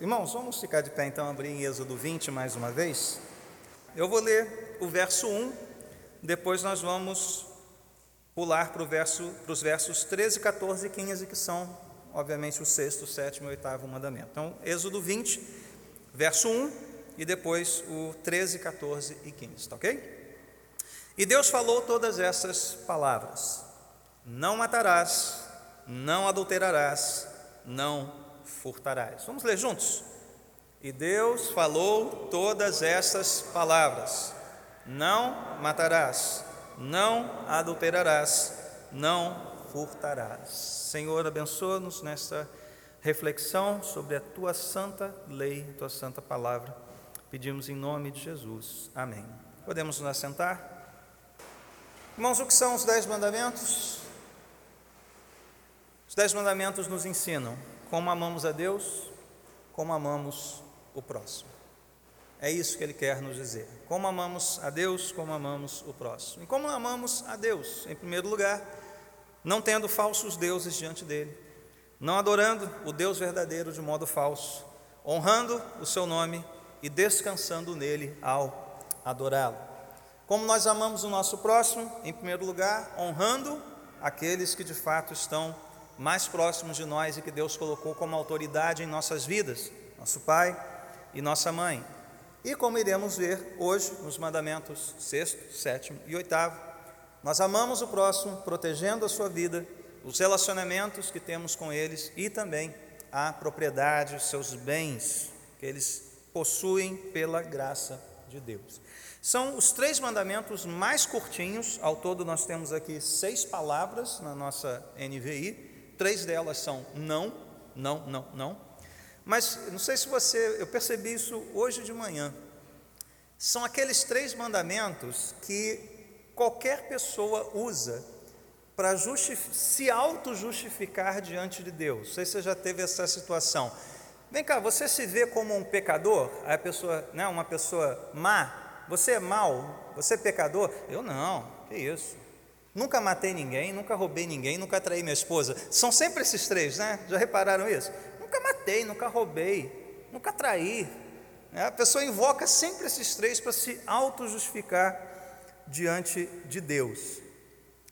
Irmãos, vamos ficar de pé então, abrir em Êxodo 20 mais uma vez. Eu vou ler o verso 1, depois nós vamos pular para, verso, para os versos 13, 14 e 15, que são, obviamente, o sexto, sétimo e oitavo mandamento. Então, Êxodo 20, verso 1, e depois o 13, 14 e 15, tá ok? E Deus falou todas essas palavras: Não matarás, não adulterarás, não furtarás. Vamos ler juntos? E Deus falou todas essas palavras: Não matarás, não adulterarás, não furtarás. Senhor, abençoa-nos nesta reflexão sobre a tua santa lei, tua santa palavra. Pedimos em nome de Jesus. Amém. Podemos nos assentar? Irmãos, o que são os dez mandamentos? Os dez mandamentos nos ensinam como amamos a Deus, como amamos o próximo. É isso que ele quer nos dizer. Como amamos a Deus, como amamos o próximo. E como amamos a Deus? Em primeiro lugar, não tendo falsos deuses diante dele, não adorando o Deus verdadeiro de modo falso, honrando o seu nome e descansando nele ao adorá-lo. Como nós amamos o nosso próximo? Em primeiro lugar, honrando aqueles que de fato estão mais próximos de nós e que Deus colocou como autoridade em nossas vidas, nosso pai e nossa mãe. E como iremos ver hoje nos mandamentos sexto, sétimo e oitavo, nós amamos o próximo, protegendo a sua vida, os relacionamentos que temos com eles e também a propriedade, os seus bens que eles possuem pela graça de Deus. São os três mandamentos mais curtinhos, ao todo nós temos aqui seis palavras na nossa NVI, Três delas são não, não, não, não. Mas não sei se você, eu percebi isso hoje de manhã. São aqueles três mandamentos que qualquer pessoa usa para se auto-justificar diante de Deus. Não sei se você já teve essa situação. Vem cá, você se vê como um pecador? A pessoa, né, uma pessoa má? Você é mau? Você é pecador? Eu não, que isso. Nunca matei ninguém, nunca roubei ninguém, nunca traí minha esposa. São sempre esses três, né? Já repararam isso? Nunca matei, nunca roubei, nunca traí. Né? A pessoa invoca sempre esses três para se auto-justificar diante de Deus.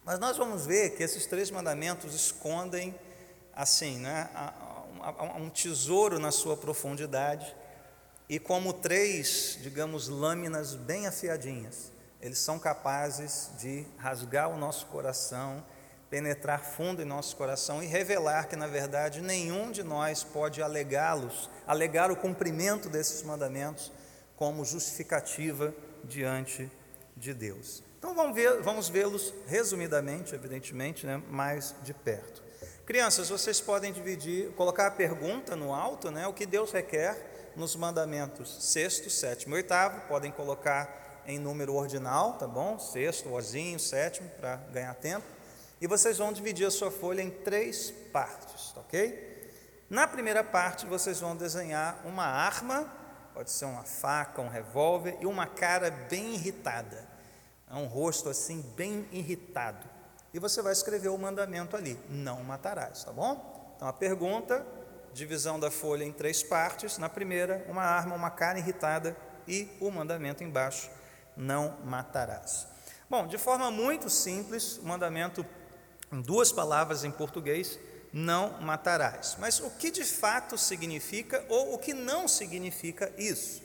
Mas nós vamos ver que esses três mandamentos escondem, assim, né, um tesouro na sua profundidade e como três, digamos, lâminas bem afiadinhas eles são capazes de rasgar o nosso coração, penetrar fundo em nosso coração e revelar que, na verdade, nenhum de nós pode alegá-los, alegar o cumprimento desses mandamentos como justificativa diante de Deus. Então vamos, ver, vamos vê-los resumidamente, evidentemente, né, mais de perto. Crianças, vocês podem dividir, colocar a pergunta no alto, né, o que Deus requer nos mandamentos sexto, sétimo e oitavo, podem colocar em número ordinal, tá bom? Sexto, ozinho, sétimo, para ganhar tempo. E vocês vão dividir a sua folha em três partes, tá ok? Na primeira parte, vocês vão desenhar uma arma, pode ser uma faca, um revólver, e uma cara bem irritada, é um rosto assim, bem irritado. E você vai escrever o mandamento ali: não matarás, tá bom? Então a pergunta, divisão da folha em três partes. Na primeira, uma arma, uma cara irritada e o mandamento embaixo não matarás. Bom, de forma muito simples, o mandamento, em duas palavras em português, não matarás. Mas o que de fato significa ou o que não significa isso?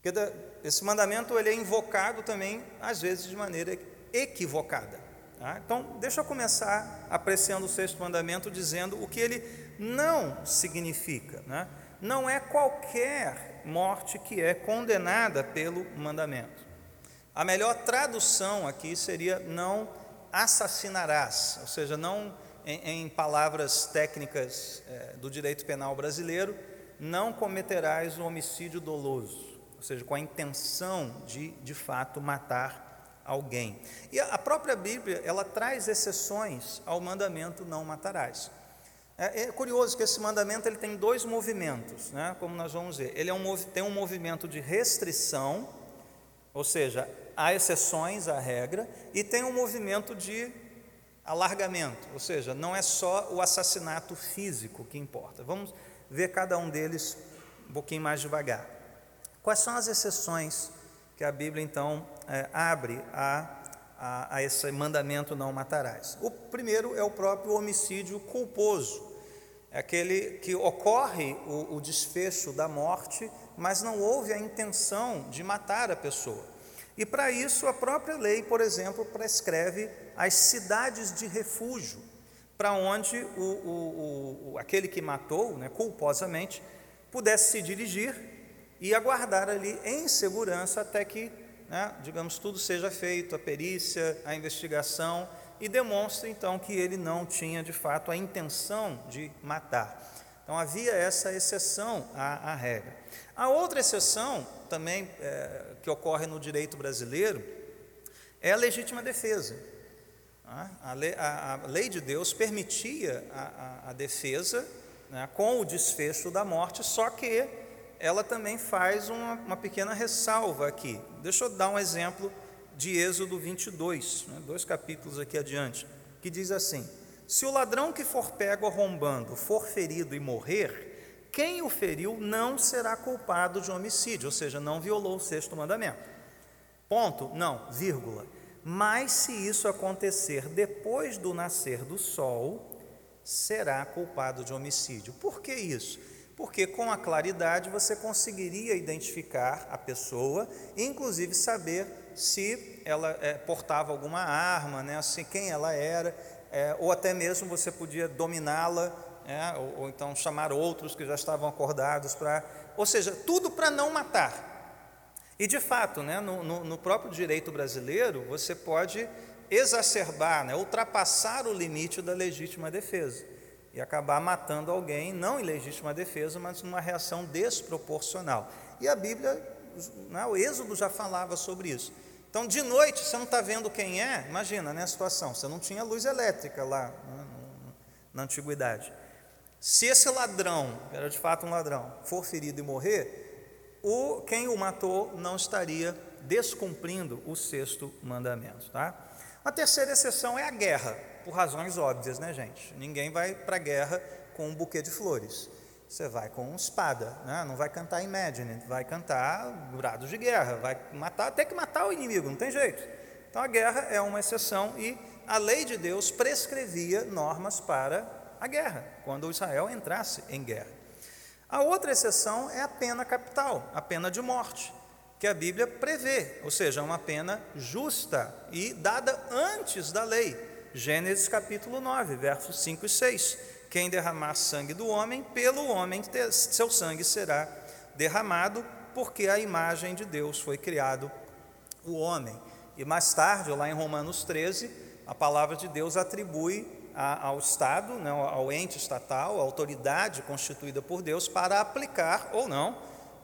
Porque esse mandamento ele é invocado também, às vezes, de maneira equivocada. Tá? Então, deixa eu começar apreciando o sexto mandamento, dizendo o que ele não significa. Né? Não é qualquer morte que é condenada pelo mandamento. A melhor tradução aqui seria não assassinarás, ou seja, não em, em palavras técnicas é, do direito penal brasileiro, não cometerás um homicídio doloso, ou seja, com a intenção de de fato matar alguém. E a própria Bíblia ela traz exceções ao mandamento não matarás. É, é curioso que esse mandamento ele tem dois movimentos, né? Como nós vamos ver, ele é um, tem um movimento de restrição, ou seja, há exceções à regra e tem um movimento de alargamento, ou seja, não é só o assassinato físico que importa. Vamos ver cada um deles um pouquinho mais devagar. Quais são as exceções que a Bíblia então é, abre a, a, a esse mandamento não matarás? O primeiro é o próprio homicídio culposo, é aquele que ocorre o, o desfecho da morte, mas não houve a intenção de matar a pessoa. E para isso a própria lei, por exemplo, prescreve as cidades de refúgio, para onde o, o, o, aquele que matou, né, culposamente, pudesse se dirigir e aguardar ali em segurança até que, né, digamos, tudo seja feito, a perícia, a investigação, e demonstre então que ele não tinha de fato a intenção de matar. Então havia essa exceção à, à regra. A outra exceção também é, que ocorre no direito brasileiro é a legítima defesa. Tá? A lei, a, a lei de Deus permitia a, a defesa né, com o desfecho da morte, só que ela também faz uma, uma, pequena ressalva aqui. Deixa eu dar um exemplo de Êxodo 22, né, dois capítulos aqui adiante, que diz assim: Se o ladrão que for pego arrombando for ferido e morrer, quem o feriu não será culpado de homicídio, ou seja, não violou o sexto mandamento. Ponto? Não, vírgula. Mas se isso acontecer depois do nascer do sol, será culpado de homicídio. Por que isso? Porque com a claridade você conseguiria identificar a pessoa, inclusive saber se ela é, portava alguma arma, né, assim, quem ela era, é, ou até mesmo você podia dominá-la é, ou, ou, então chamar outros que já estavam acordados para. Ou seja, tudo para não matar. E de fato, né, no, no, no, próprio direito brasileiro, você pode exacerbar, né, ultrapassar o limite da legítima defesa e acabar matando alguém, não em legítima defesa, mas numa reação desproporcional. E a Bíblia, né, o Êxodo já falava sobre isso. Então, de noite, você não está vendo quem é, imagina né, a situação, você não tinha luz elétrica lá né, na antiguidade. Se esse ladrão, era de fato um ladrão, for ferido e morrer, o, quem o matou não estaria descumprindo o sexto mandamento. Tá? A terceira exceção é a guerra, por razões óbvias, né, gente? Ninguém vai para a guerra com um buquê de flores. Você vai com espada, né? não vai cantar Imagine, vai cantar brados de guerra, vai matar, até que matar o inimigo, não tem jeito. Então a guerra é uma exceção e a lei de Deus prescrevia normas para a guerra, quando Israel entrasse em guerra. A outra exceção é a pena capital, a pena de morte, que a Bíblia prevê, ou seja, uma pena justa e dada antes da lei. Gênesis capítulo 9, versos 5 e 6. Quem derramar sangue do homem, pelo homem seu sangue será derramado, porque a imagem de Deus foi criado o homem. E mais tarde, lá em Romanos 13, a palavra de Deus atribui ao Estado, né, ao ente estatal, à autoridade constituída por Deus, para aplicar ou não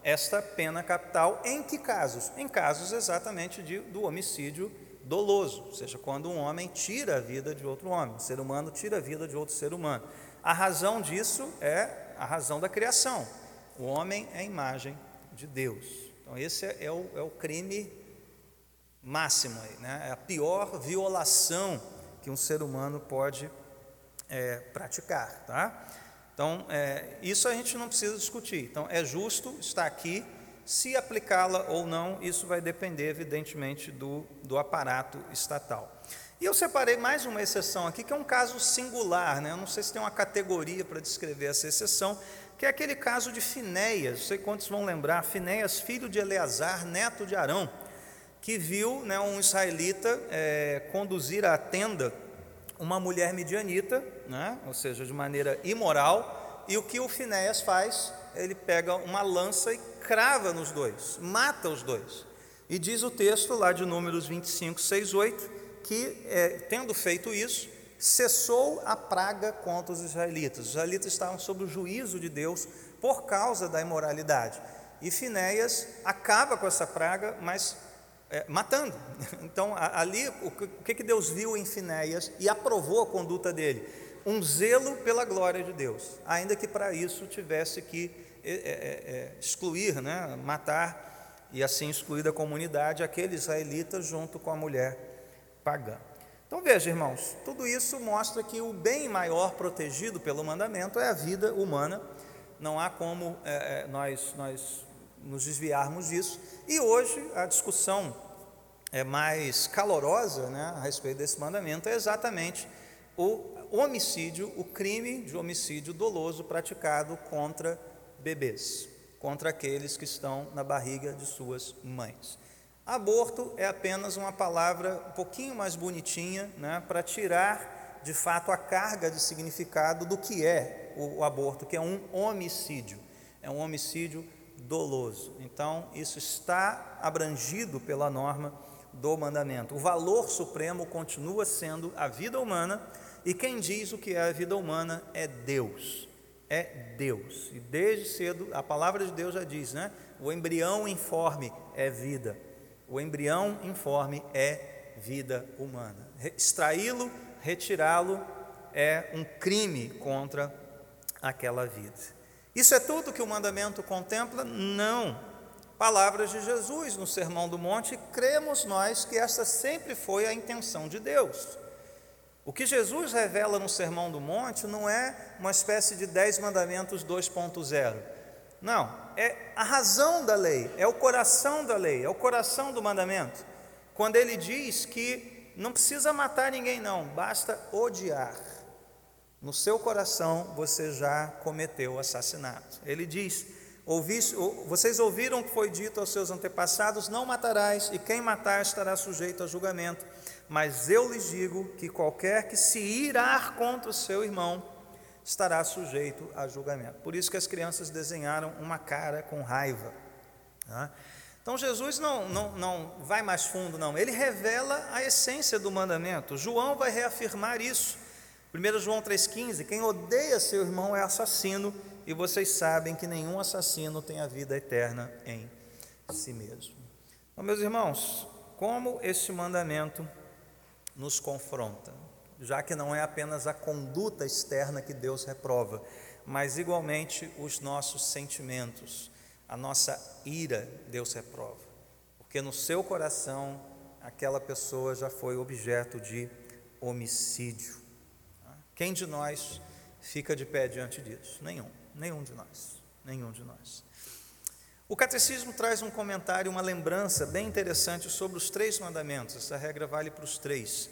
esta pena capital. Em que casos? Em casos exatamente de, do homicídio doloso, ou seja, quando um homem tira a vida de outro homem, um ser humano tira a vida de outro ser humano. A razão disso é a razão da criação. O homem é a imagem de Deus. Então, esse é, é, o, é o, crime máximo, né? é a pior violação que um ser humano pode é, praticar, tá? Então, é, isso a gente não precisa discutir. Então, é justo, está aqui, se aplicá-la ou não, isso vai depender, evidentemente, do, do aparato estatal. E eu separei mais uma exceção aqui, que é um caso singular, né? eu não sei se tem uma categoria para descrever essa exceção, que é aquele caso de Finéias, não sei quantos vão lembrar, Finéias, filho de Eleazar, neto de Arão, que viu né, um israelita é, conduzir à tenda uma mulher midianita, né? ou seja, de maneira imoral, e o que o Finéias faz? Ele pega uma lança e crava nos dois, mata os dois. E diz o texto lá de Números 25, 6, 8, que é, tendo feito isso, cessou a praga contra os israelitas. Os israelitas estavam sob o juízo de Deus por causa da imoralidade. E Finéias acaba com essa praga, mas é, matando. Então, ali, o que, que Deus viu em Finéias e aprovou a conduta dele? Um zelo pela glória de Deus, ainda que para isso tivesse que é, é, é, é, excluir, né, matar e assim excluir da comunidade aquele israelita junto com a mulher pagã. Então veja, irmãos, tudo isso mostra que o bem maior protegido pelo mandamento é a vida humana não há como é, nós, nós nos desviarmos disso. E hoje a discussão é mais calorosa né, a respeito desse mandamento é exatamente o homicídio, o crime de homicídio doloso praticado contra bebês, contra aqueles que estão na barriga de suas mães. Aborto é apenas uma palavra um pouquinho mais bonitinha né, para tirar de fato a carga de significado do que é o, aborto, que é um homicídio, é um homicídio doloso. Então, isso está abrangido pela norma do mandamento. O valor supremo continua sendo a vida humana, e quem diz o que é a vida humana é Deus. É Deus. E desde cedo, a palavra de Deus já diz, né? O embrião informe é vida. O embrião informe é vida humana. Extraí-lo, retirá-lo é um crime contra aquela vida. Isso é tudo que o mandamento contempla? Não. Palavras de Jesus no Sermão do Monte, cremos nós que essa sempre foi a intenção de Deus. O que Jesus revela no Sermão do Monte não é uma espécie de dez mandamentos 2.0. Não, é a razão da lei, é o coração da lei, é o coração do mandamento. Quando ele diz que não precisa matar ninguém, não, basta odiar. No seu coração você já cometeu assassinato. Ele diz: vocês ouviram que foi dito aos seus antepassados: Não matarás, e quem matar estará sujeito a julgamento. Mas eu lhes digo que qualquer que se irar contra o seu irmão estará sujeito a julgamento. Por isso que as crianças desenharam uma cara com raiva. Tá? Então Jesus não, não, não vai mais fundo, não. Ele revela a essência do mandamento. João vai reafirmar isso. 1 João 3,15: Quem odeia seu irmão é assassino e vocês sabem que nenhum assassino tem a vida eterna em si mesmo. Então, meus irmãos, como este mandamento nos confronta, já que não é apenas a conduta externa que Deus reprova, mas igualmente os nossos sentimentos, a nossa ira, Deus reprova, porque no seu coração aquela pessoa já foi objeto de homicídio. Quem de nós fica de pé diante disso? Nenhum. Nenhum de nós, nenhum de nós. O catecismo traz um comentário, uma lembrança bem interessante sobre os três mandamentos. Essa regra vale para os três.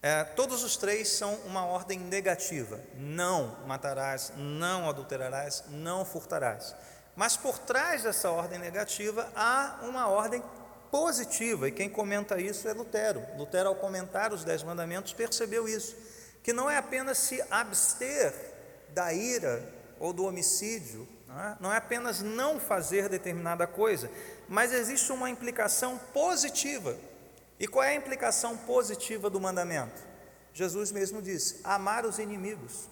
É, todos os três são uma ordem negativa: não matarás, não adulterarás, não furtarás. Mas por trás dessa ordem negativa há uma ordem positiva, e quem comenta isso é Lutero. Lutero, ao comentar os Dez Mandamentos, percebeu isso: que não é apenas se abster da ira ou do homicídio, não é? não é apenas não fazer determinada coisa, mas existe uma implicação positiva. E qual é a implicação positiva do mandamento? Jesus mesmo disse: amar os inimigos,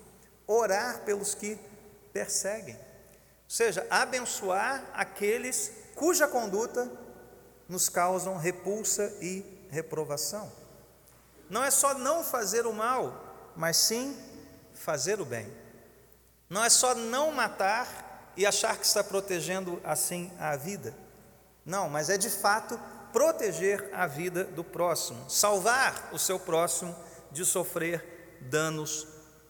orar pelos que perseguem, ou seja, abençoar aqueles cuja conduta nos causam repulsa e reprovação. Não é só não fazer o mal, mas sim fazer o bem. Não é só não matar e achar que está protegendo assim a vida. Não, mas é de fato proteger a vida do próximo, salvar o seu próximo de sofrer danos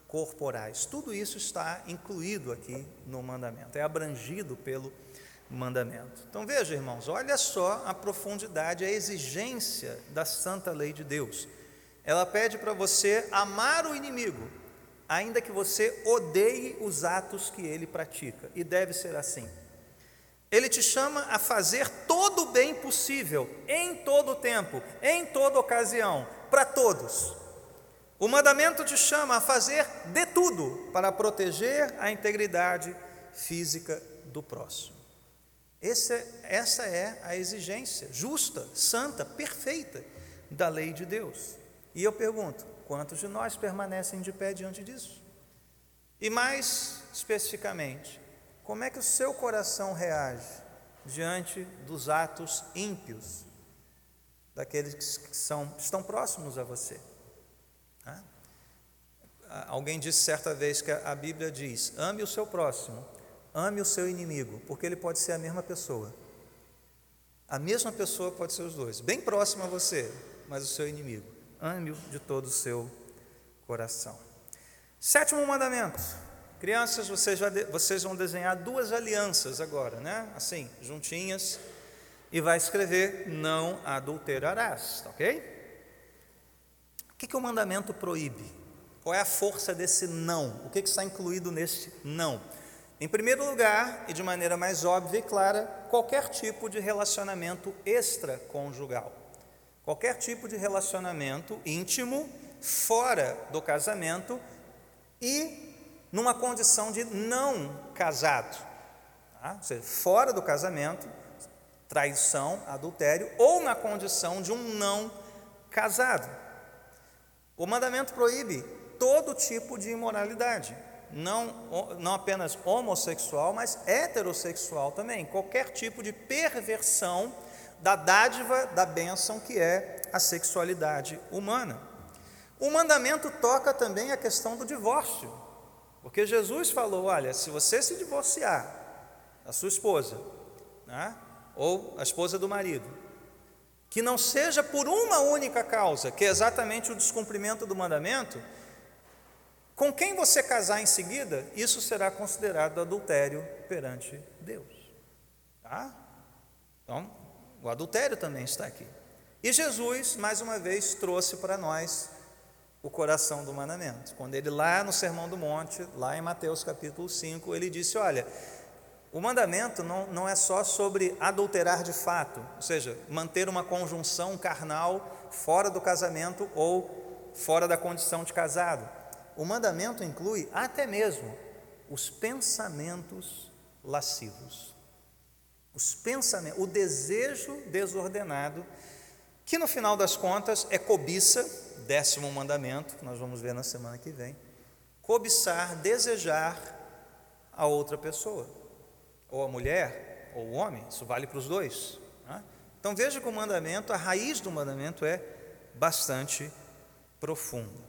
corporais. Tudo isso está incluído aqui no mandamento, é abrangido pelo mandamento. Então veja, irmãos, olha só a profundidade, a exigência da santa lei de Deus. Ela pede para você amar o inimigo, ainda que você odeie os atos que ele pratica, e deve ser assim. Ele te chama a fazer todo o bem possível, em todo o tempo, em toda ocasião, para todos. O mandamento te chama a fazer de tudo para proteger a integridade física do próximo. Esse, essa é a exigência justa, santa, perfeita da lei de Deus. E eu pergunto: Quantos de nós permanecem de pé diante disso? E mais especificamente, como é que o seu coração reage diante dos atos ímpios daqueles que são, estão próximos a você? Alguém disse certa vez que a Bíblia diz: ame o seu próximo, ame o seu inimigo, porque ele pode ser a mesma pessoa. A mesma pessoa pode ser os dois, bem próximo a você, mas o seu inimigo ame-o de todo o seu coração. Sétimo mandamento: Crianças, vocês, vocês vão desenhar duas alianças agora, né? Assim, juntinhas, e vai escrever: Não adulterarás, tá ok? O que, que o mandamento proíbe? Qual é a força desse não? O que, que está incluído nesse não? Em primeiro lugar, e de maneira mais óbvia e clara, qualquer tipo de relacionamento extraconjugal. Qualquer tipo de relacionamento íntimo fora do casamento e numa condição de não casado. Tá? Ou seja, fora do casamento, traição, adultério, ou na condição de um não casado. O mandamento proíbe todo tipo de imoralidade, não, não apenas homossexual, mas heterossexual também, qualquer tipo de perversão da dádiva da bênção que é a sexualidade humana. O mandamento toca também a questão do divórcio, porque Jesus falou: olha, se você se divorciar da sua esposa, né, ou a esposa do marido, que não seja por uma única causa, que é exatamente o descumprimento do mandamento, com quem você casar em seguida, isso será considerado adultério perante Deus. Tá? Então, o adultério também está aqui. E Jesus, mais uma vez, trouxe para nós o coração do mandamento. Quando ele, lá no Sermão do Monte, lá em Mateus capítulo 5, ele disse: Olha, o mandamento não, não é só sobre adulterar de fato, ou seja, manter uma conjunção carnal fora do casamento ou fora da condição de casado. O mandamento inclui até mesmo os pensamentos lascivos. Os pensamentos, o desejo desordenado, que no final das contas é cobiça, décimo mandamento, que nós vamos ver na semana que vem. Cobiçar, desejar a outra pessoa, ou a mulher, ou o homem, isso vale para os dois. Né? Então veja que o mandamento, a raiz do mandamento é bastante profunda.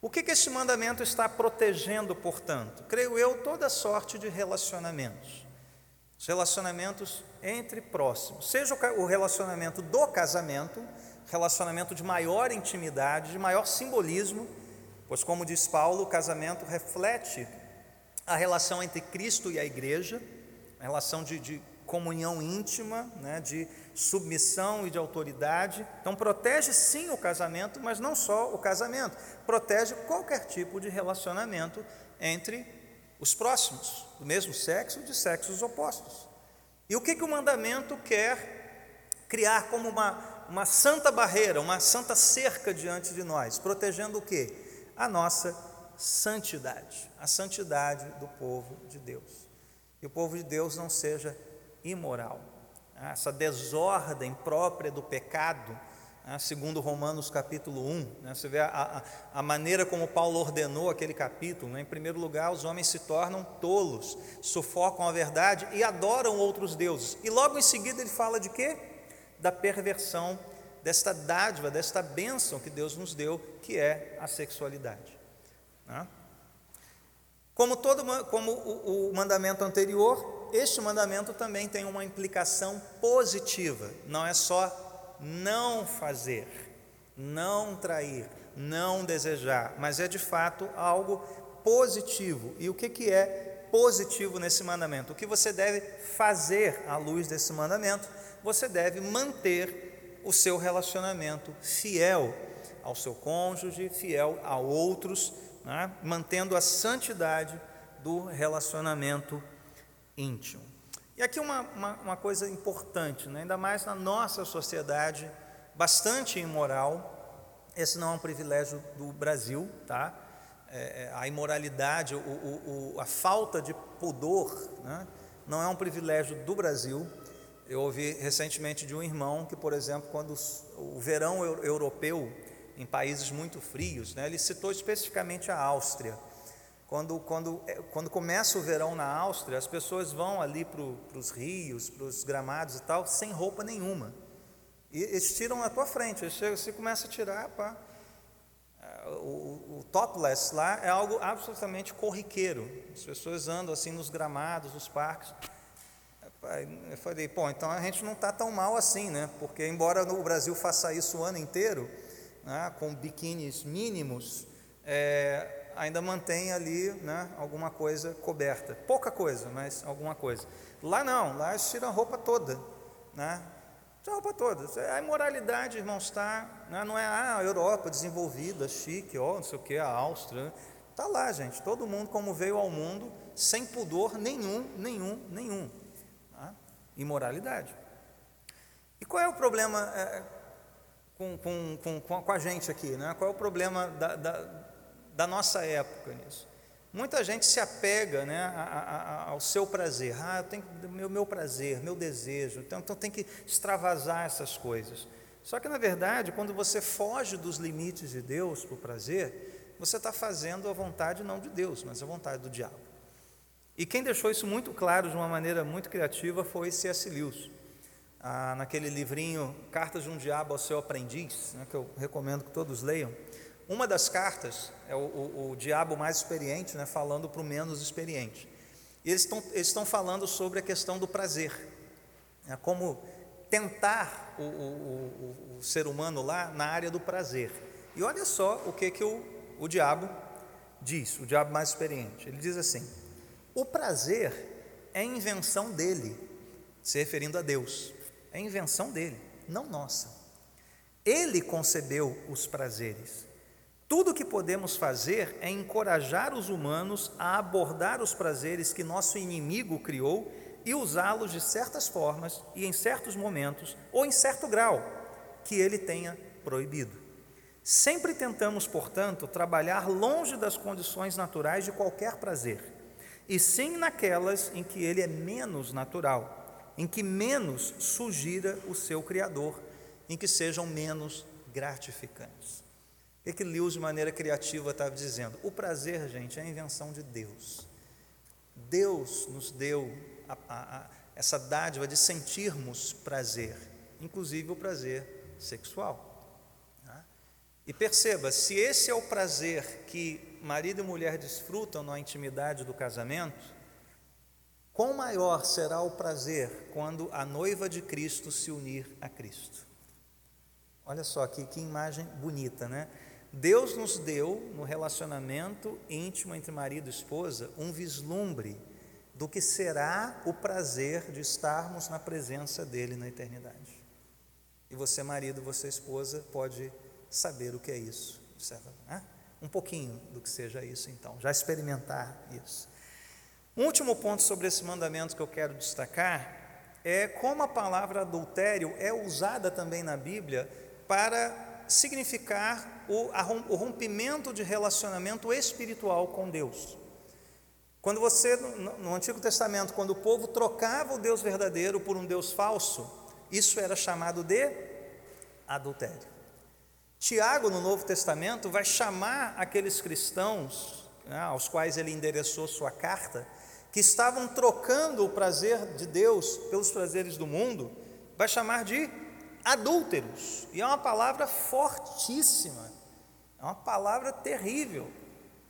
O que, que esse mandamento está protegendo, portanto? Creio eu, toda sorte de relacionamentos. Os relacionamentos entre próximos, seja o relacionamento do casamento, relacionamento de maior intimidade, de maior simbolismo, pois, como diz Paulo, o casamento reflete a relação entre Cristo e a igreja, a relação de, de comunhão íntima, né, de submissão e de autoridade. Então, protege sim o casamento, mas não só o casamento, protege qualquer tipo de relacionamento entre os próximos, do mesmo sexo de sexos opostos. E o que, que o mandamento quer criar como uma, uma santa barreira, uma santa cerca diante de nós, protegendo o que? A nossa santidade, a santidade do povo de Deus. Que o povo de Deus não seja imoral essa desordem própria do pecado, né, segundo Romanos capítulo 1, né, você vê a, a, a, maneira como Paulo ordenou aquele capítulo, né, em primeiro lugar, os homens se tornam tolos, sufocam a verdade e adoram outros deuses, e logo em seguida ele fala de quê? Da perversão desta dádiva, desta bênção que Deus nos deu, que é a sexualidade. Né? Como, todo, como o, o mandamento anterior, este mandamento também tem uma implicação positiva, não é só não fazer, não trair, não desejar, mas é de fato algo positivo. E o que, que é positivo nesse mandamento? O que você deve fazer à luz desse mandamento? Você deve manter o seu relacionamento fiel ao seu cônjuge, fiel a outros, né? mantendo a santidade do relacionamento íntimo. E aqui uma, uma, uma coisa importante, né? ainda mais na nossa sociedade bastante imoral, esse não é um privilégio do Brasil, tá? É, é a imoralidade, o, o, o, a falta de pudor, né? não é um privilégio do Brasil. Eu ouvi recentemente de um irmão que, por exemplo, quando o verão europeu em países muito frios, né, ele citou especificamente a Áustria. Quando, quando, é, quando começa o verão na Áustria, as pessoas vão ali para os rios, para os gramados e tal, sem roupa nenhuma. E eles tiram na tua frente, eles chegam, você começa a tirar, pá. É, o, o topless lá é algo absolutamente corriqueiro. As pessoas andam assim nos gramados, nos parques. Eu falei, pô, então a gente não está tão mal assim, né? Porque embora no Brasil faça isso o ano inteiro, né, com biquínis mínimos, é, ainda mantém ali né, alguma coisa coberta. Pouca coisa, mas alguma coisa. Lá não, lá eles tiram a roupa toda. Né? Tiram a roupa toda. A imoralidade, irmãos, está. Né, não é ah, a Europa desenvolvida, chique, ó, não sei o que, a Áustria. Está lá, gente. Todo mundo como veio ao mundo, sem pudor nenhum, nenhum, nenhum. Tá? Imoralidade. E qual é o problema é, com, com, com, com, a gente aqui? Né? Qual é o problema da, da da nossa época nisso. Muita gente se apega né, ao seu prazer. Ah, eu tenho meu, meu prazer, meu desejo. Então, então tem que extravasar essas coisas. Só que, na verdade, quando você foge dos limites de Deus para o prazer, você está fazendo a vontade não de Deus, mas a vontade do diabo. E quem deixou isso muito claro de uma maneira muito criativa foi C.S. Lewis. Ah, naquele livrinho Cartas de um Diabo ao Seu Aprendiz, né, que eu recomendo que todos leiam. Uma das cartas é o, o, o diabo mais experiente, né, falando para o menos experiente. E eles estão, falando sobre a questão do prazer, né, como tentar o, o, o, ser humano lá na área do prazer. E olha só o que, que o, o diabo diz, o diabo mais experiente. Ele diz assim: o prazer é invenção dele, se referindo a Deus, é invenção dele, não nossa. Ele concebeu os prazeres. Tudo o que podemos fazer é encorajar os humanos a abordar os prazeres que nosso inimigo criou e usá-los de certas formas e em certos momentos ou em certo grau que ele tenha proibido. Sempre tentamos, portanto, trabalhar longe das condições naturais de qualquer prazer, e sim naquelas em que ele é menos natural, em que menos sugira o seu Criador, em que sejam menos gratificantes. O que, que Lewis, de maneira criativa, estava dizendo? O prazer, gente, é a invenção de Deus. Deus nos deu a, a, a, essa dádiva de sentirmos prazer, inclusive o prazer sexual. Né? E perceba, se esse é o prazer que marido e mulher desfrutam na intimidade do casamento, quão maior será o prazer quando a noiva de Cristo se unir a Cristo? Olha só aqui que imagem bonita, né? Deus nos deu, no relacionamento íntimo entre marido e esposa, um vislumbre do que será o prazer de estarmos na presença dele na eternidade. E você, marido, você, esposa, pode saber o que é isso. Né? Um pouquinho do que seja isso, então, já experimentar isso. Um último ponto sobre esse mandamento que eu quero destacar é como a palavra adultério é usada também na Bíblia para significar o, rompimento de relacionamento espiritual com Deus. Quando você, no, no Antigo Testamento, quando o povo trocava o Deus verdadeiro por um Deus falso, isso era chamado de adultério. Tiago, no Novo Testamento, vai chamar aqueles cristãos né, aos quais ele endereçou sua carta, que estavam trocando o prazer de Deus pelos prazeres do mundo, vai chamar de adúlteros. E é uma palavra fortíssima, é uma palavra terrível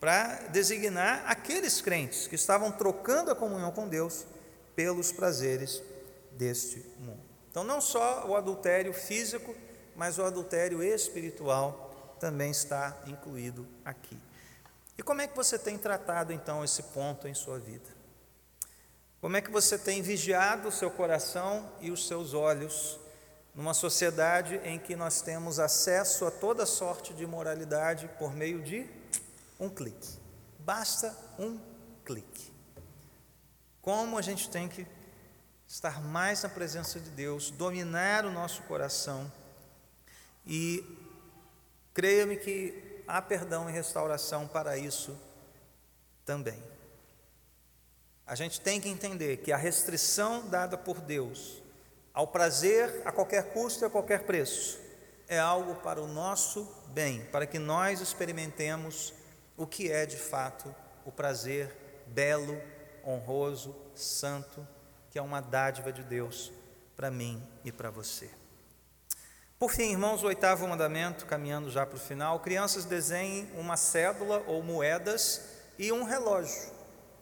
para designar aqueles crentes que estavam trocando a comunhão com Deus pelos prazeres deste mundo. Então, não só o adultério físico, mas o adultério espiritual também está incluído aqui. E como é que você tem tratado então esse ponto em sua vida? Como é que você tem vigiado o seu coração e os seus olhos numa sociedade em que nós temos acesso a toda sorte de moralidade por meio de um clique. Basta um clique. Como a gente tem que estar mais na presença de Deus, dominar o nosso coração e creia-me que há perdão e restauração para isso também. A gente tem que entender que a restrição dada por Deus ao prazer a qualquer custo e a qualquer preço, é algo para o nosso bem, para que nós experimentemos o que é de fato o prazer belo, honroso, santo, que é uma dádiva de Deus para mim e para você. Por fim, irmãos, o oitavo mandamento, caminhando já para o final, crianças desenhem uma cédula ou moedas e um relógio.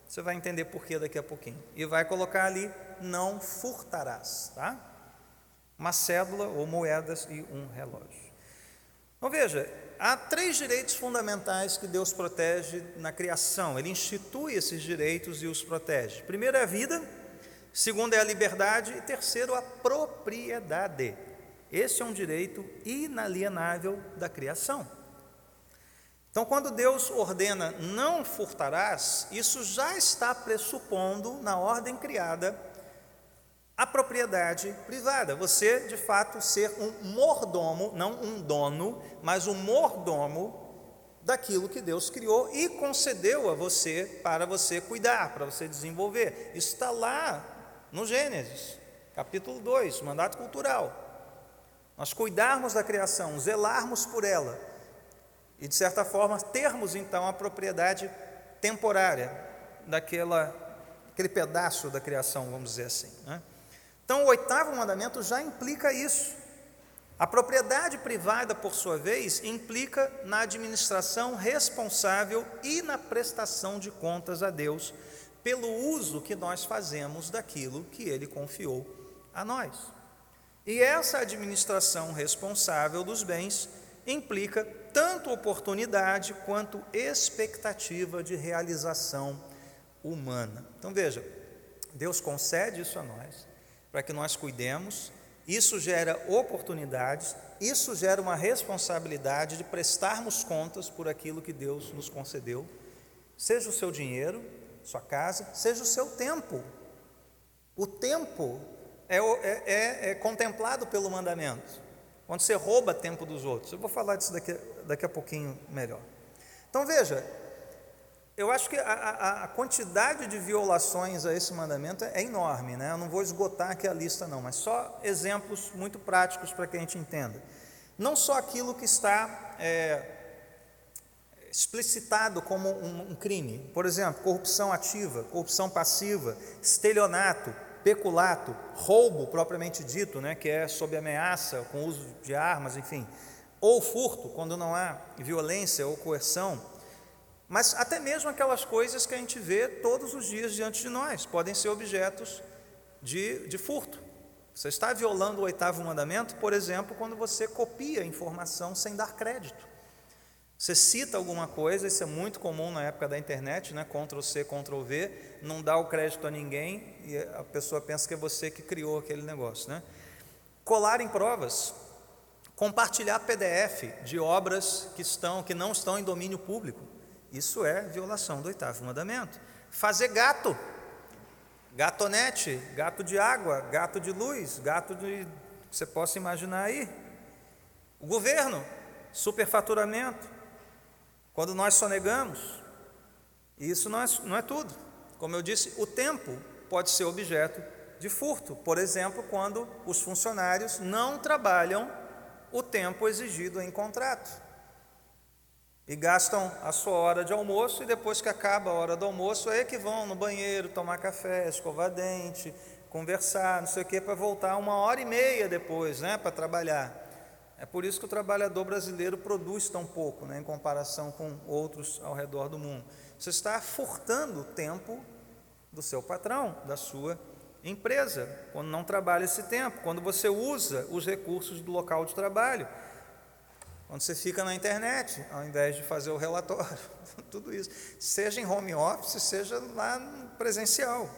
Você vai entender por que daqui a pouquinho. E vai colocar ali não furtarás, tá? Uma cédula ou moedas e um relógio. Então veja, há três direitos fundamentais que Deus protege na criação. Ele institui esses direitos e os protege. Primeiro é a vida, segundo é a liberdade e terceiro a propriedade. Esse é um direito inalienável da criação. Então, quando Deus ordena não furtarás, isso já está pressupondo na ordem criada a propriedade privada. Você, de fato, ser um mordomo, não um dono, mas um mordomo daquilo que Deus criou e concedeu a você para você cuidar, para você desenvolver. Isso está lá no Gênesis, capítulo 2, mandato cultural. Nós cuidarmos da criação, zelarmos por ela e, de certa forma, termos então a propriedade temporária daquela, aquele pedaço da criação, vamos dizer assim. Né? Então, o oitavo mandamento já implica isso. A propriedade privada, por sua vez, implica na administração responsável e na prestação de contas a Deus pelo uso que nós fazemos daquilo que Ele confiou a nós. E essa administração responsável dos bens implica tanto oportunidade quanto expectativa de realização humana. Então veja, Deus concede isso a nós, para que nós cuidemos, isso gera oportunidades, isso gera uma responsabilidade de prestarmos contas por aquilo que Deus nos concedeu, seja o seu dinheiro, sua casa, seja o seu tempo. O tempo é, é, é, é contemplado pelo mandamento quando você rouba tempo dos outros. Eu vou falar disso daqui, daqui a pouquinho melhor. Então veja, eu acho que a, a, quantidade de violações a esse mandamento é enorme, né? Eu não vou esgotar aqui a lista, não, mas só exemplos muito práticos para que a gente entenda. Não só aquilo que está é, explicitado como um, um crime, por exemplo, corrupção ativa, corrupção passiva, estelionato, peculato, roubo propriamente dito, né, que é sob ameaça, com uso de armas, enfim, ou furto, quando não há violência ou coerção, mas até mesmo aquelas coisas que a gente vê todos os dias diante de nós, podem ser objetos de, de furto. Você está violando o oitavo mandamento, por exemplo, quando você copia informação sem dar crédito. Você cita alguma coisa, isso é muito comum na época da internet, né? Ctrl C, Ctrl V, não dá o crédito a ninguém e a pessoa pensa que é você que criou aquele negócio, né? Colar em provas, compartilhar PDF de obras que estão que não estão em domínio público. Isso é violação do oitavo mandamento. Fazer gato, gatonete, gato de água, gato de luz, gato de você possa imaginar aí. O governo, superfaturamento, quando nós sonegamos, isso não é, não é tudo. Como eu disse, o tempo pode ser objeto de furto. Por exemplo, quando os funcionários não trabalham o tempo exigido em contrato e gastam a sua hora de almoço e depois que acaba a hora do almoço é que vão no banheiro tomar café, escovar dente, conversar, não sei o que, para voltar uma hora e meia depois, né, para trabalhar. É por isso que o trabalhador brasileiro produz tão pouco, né, em comparação com outros ao redor do mundo. Você está furtando o tempo do seu patrão, da sua empresa, quando não trabalha esse tempo, quando você usa os recursos do local de trabalho, quando você fica na internet, ao invés de fazer o relatório, tudo isso, seja em home office, seja lá presencial.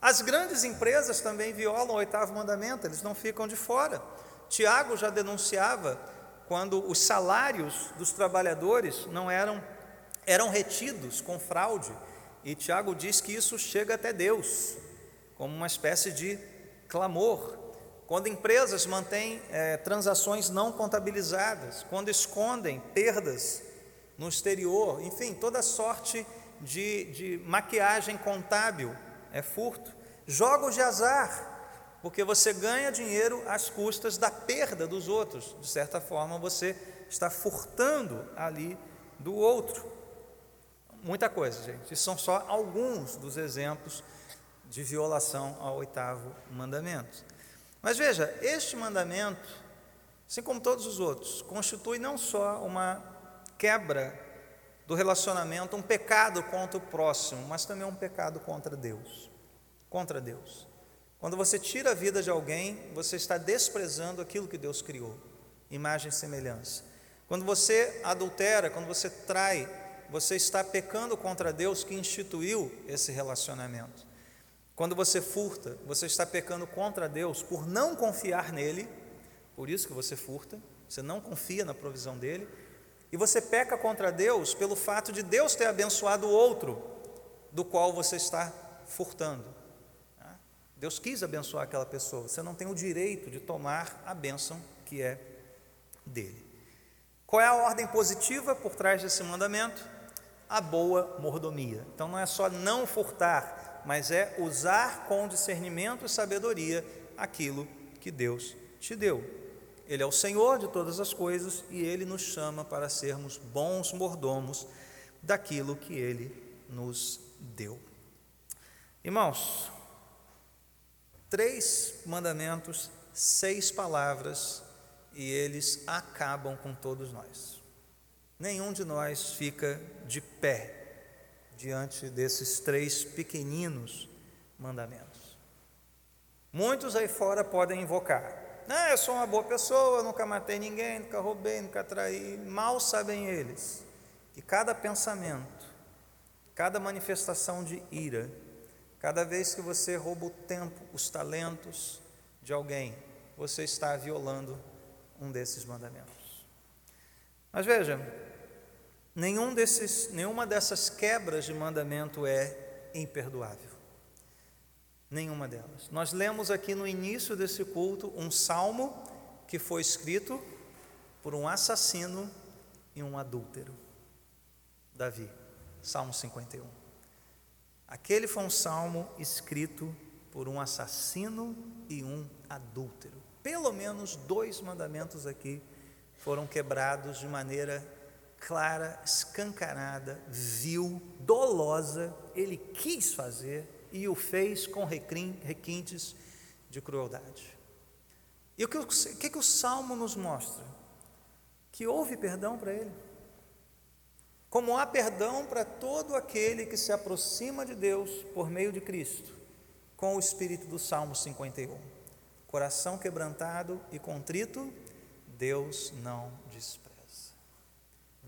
As grandes empresas também violam o oitavo mandamento, eles não ficam de fora. Tiago já denunciava quando os salários dos trabalhadores não eram eram retidos com fraude, e Tiago diz que isso chega até Deus, como uma espécie de clamor. Quando empresas mantêm é, transações não contabilizadas, quando escondem perdas no exterior, enfim, toda sorte de, de maquiagem contábil é furto. Jogos de azar, porque você ganha dinheiro às custas da perda dos outros. De certa forma, você está furtando ali do outro. Muita coisa, gente. São só alguns dos exemplos de violação ao oitavo mandamento. Mas veja, este mandamento, assim como todos os outros, constitui não só uma quebra do relacionamento, um pecado contra o próximo, mas também um pecado contra Deus. Contra Deus. Quando você tira a vida de alguém, você está desprezando aquilo que Deus criou, imagem e semelhança. Quando você adultera, quando você trai, você está pecando contra Deus que instituiu esse relacionamento. Quando você furta, você está pecando contra Deus por não confiar nele, por isso que você furta, você não confia na provisão dele, e você peca contra Deus pelo fato de Deus ter abençoado o outro do qual você está furtando. Tá? Deus quis abençoar aquela pessoa, você não tem o direito de tomar a bênção que é dele. Qual é a ordem positiva por trás desse mandamento? A boa mordomia. Então não é só não furtar, mas é usar com discernimento e sabedoria aquilo que Deus te deu. Ele é o Senhor de todas as coisas e ele nos chama para sermos bons mordomos daquilo que ele nos deu. Irmãos, três mandamentos, seis palavras e eles acabam com todos nós. Nenhum de nós fica de pé diante desses três pequeninos mandamentos. Muitos aí fora podem invocar. Ah, eu sou uma boa pessoa, nunca matei ninguém, nunca roubei, nunca traí. Mal sabem eles que cada pensamento, cada manifestação de ira, cada vez que você rouba o tempo, os talentos de alguém, você está violando um desses mandamentos. Mas veja, nenhum desses, nenhuma dessas quebras de mandamento é imperdoável. Nenhuma delas. Nós lemos aqui no início desse culto um salmo que foi escrito por um assassino e um adúltero. Davi, Salmo 51. Aquele foi um salmo escrito por um assassino e um adúltero pelo menos dois mandamentos aqui foram quebrados de maneira clara, escancarada, vil, dolosa. Ele quis fazer e o fez com requintes de crueldade. E o que, o que, que o Salmo nos mostra? Que houve perdão para ele. Como há perdão para todo aquele que se aproxima de Deus por meio de Cristo, com o espírito do Salmo 51. Coração quebrantado e contrito, Deus não despreza.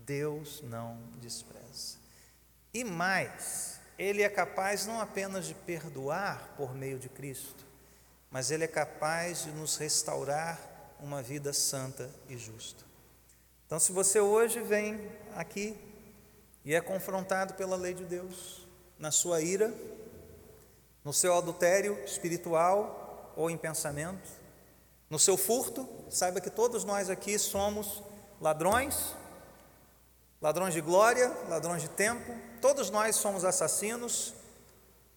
Deus não despreza. E mais, Ele é capaz não apenas de perdoar por meio de Cristo, mas Ele é capaz de nos restaurar uma vida santa e justa. Então, se você hoje vem aqui e é confrontado pela lei de Deus, na sua ira, no seu adultério espiritual, ou em pensamento. No seu furto, saiba que todos nós aqui somos ladrões, ladrões de glória, ladrões de tempo, todos nós somos assassinos,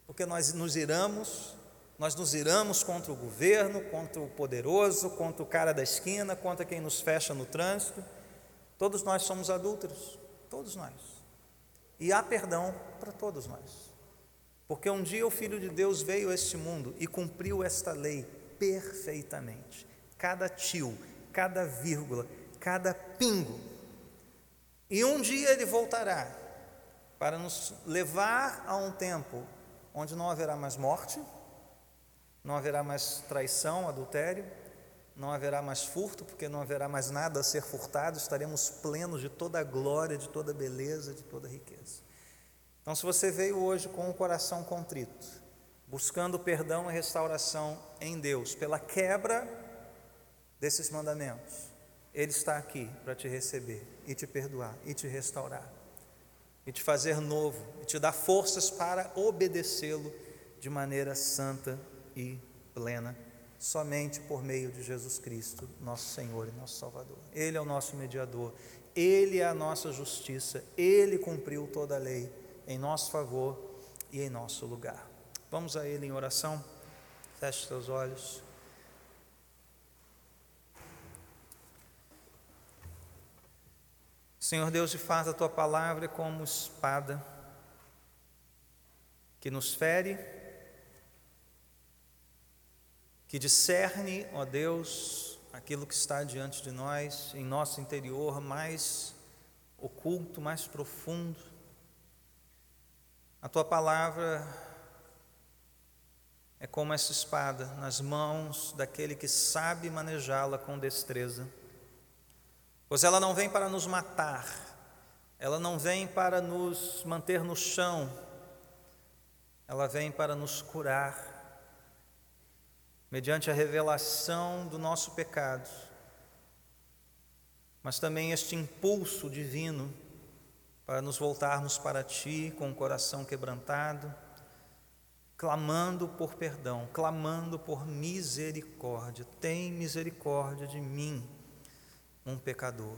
porque nós nos iramos, nós nos iramos contra o governo, contra o poderoso, contra o cara da esquina, contra quem nos fecha no trânsito. Todos nós somos adúlteros, todos nós. E há perdão para todos nós. Porque um dia o Filho de Deus veio a este mundo e cumpriu esta lei perfeitamente. Cada tio, cada vírgula, cada pingo. E um dia ele voltará para nos levar a um tempo onde não haverá mais morte, não haverá mais traição, adultério, não haverá mais furto, porque não haverá mais nada a ser furtado, estaremos plenos de toda a glória, de toda a beleza, de toda a riqueza. Então, se você veio hoje com o coração contrito, buscando perdão e restauração em Deus, pela quebra desses mandamentos, Ele está aqui para te receber e te perdoar e te restaurar, e te fazer novo, e te dar forças para obedecê-lo de maneira santa e plena, somente por meio de Jesus Cristo, nosso Senhor e nosso Salvador. Ele é o nosso mediador, Ele é a nossa justiça, Ele cumpriu toda a lei em nosso favor e em nosso lugar. Vamos a Ele em oração. Feche seus olhos. Senhor Deus, de fato, a tua palavra é como espada que nos fere, que discerne, ó Deus, aquilo que está diante de nós, em nosso interior mais oculto, mais profundo. A tua palavra é como essa espada nas mãos daquele que sabe manejá-la com destreza. Pois ela não vem para nos matar, ela não vem para nos manter no chão, ela vem para nos curar, mediante a revelação do nosso pecado, mas também este impulso divino para nos voltarmos para Ti com o coração quebrantado clamando por perdão, clamando por misericórdia. Tem misericórdia de mim, um pecador.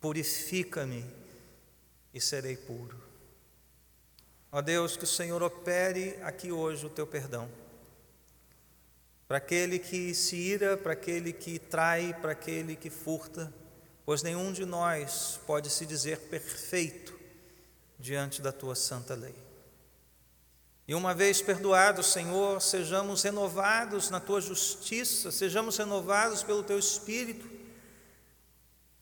Purifica-me e serei puro. Ó Deus, que o Senhor opere aqui hoje o teu perdão. Para aquele que se ira, para aquele que trai, para aquele que furta, pois nenhum de nós pode se dizer perfeito diante da tua santa lei. E uma vez perdoados, Senhor, sejamos renovados na tua justiça, sejamos renovados pelo teu Espírito,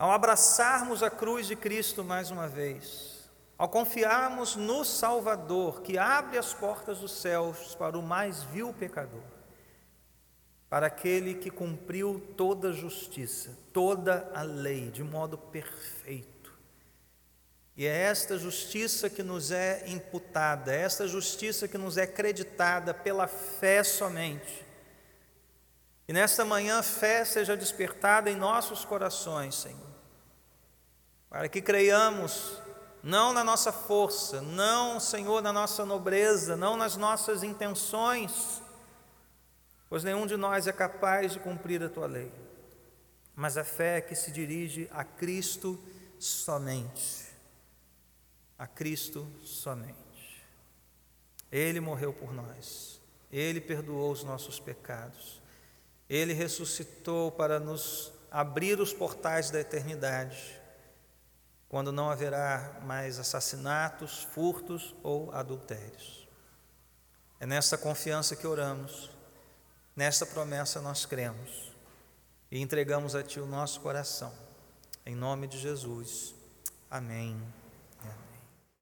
ao abraçarmos a cruz de Cristo mais uma vez, ao confiarmos no Salvador que abre as portas dos céus para o mais vil pecador, para aquele que cumpriu toda a justiça, toda a lei de modo perfeito e é esta justiça que nos é imputada, é esta justiça que nos é creditada pela fé somente. E nesta manhã fé seja despertada em nossos corações, Senhor, para que creiamos não na nossa força, não, Senhor, na nossa nobreza, não nas nossas intenções, pois nenhum de nós é capaz de cumprir a tua lei, mas a fé que se dirige a Cristo somente. A Cristo somente. Ele morreu por nós, ele perdoou os nossos pecados, ele ressuscitou para nos abrir os portais da eternidade, quando não haverá mais assassinatos, furtos ou adultérios. É nessa confiança que oramos, nesta promessa nós cremos e entregamos a Ti o nosso coração. Em nome de Jesus. Amém.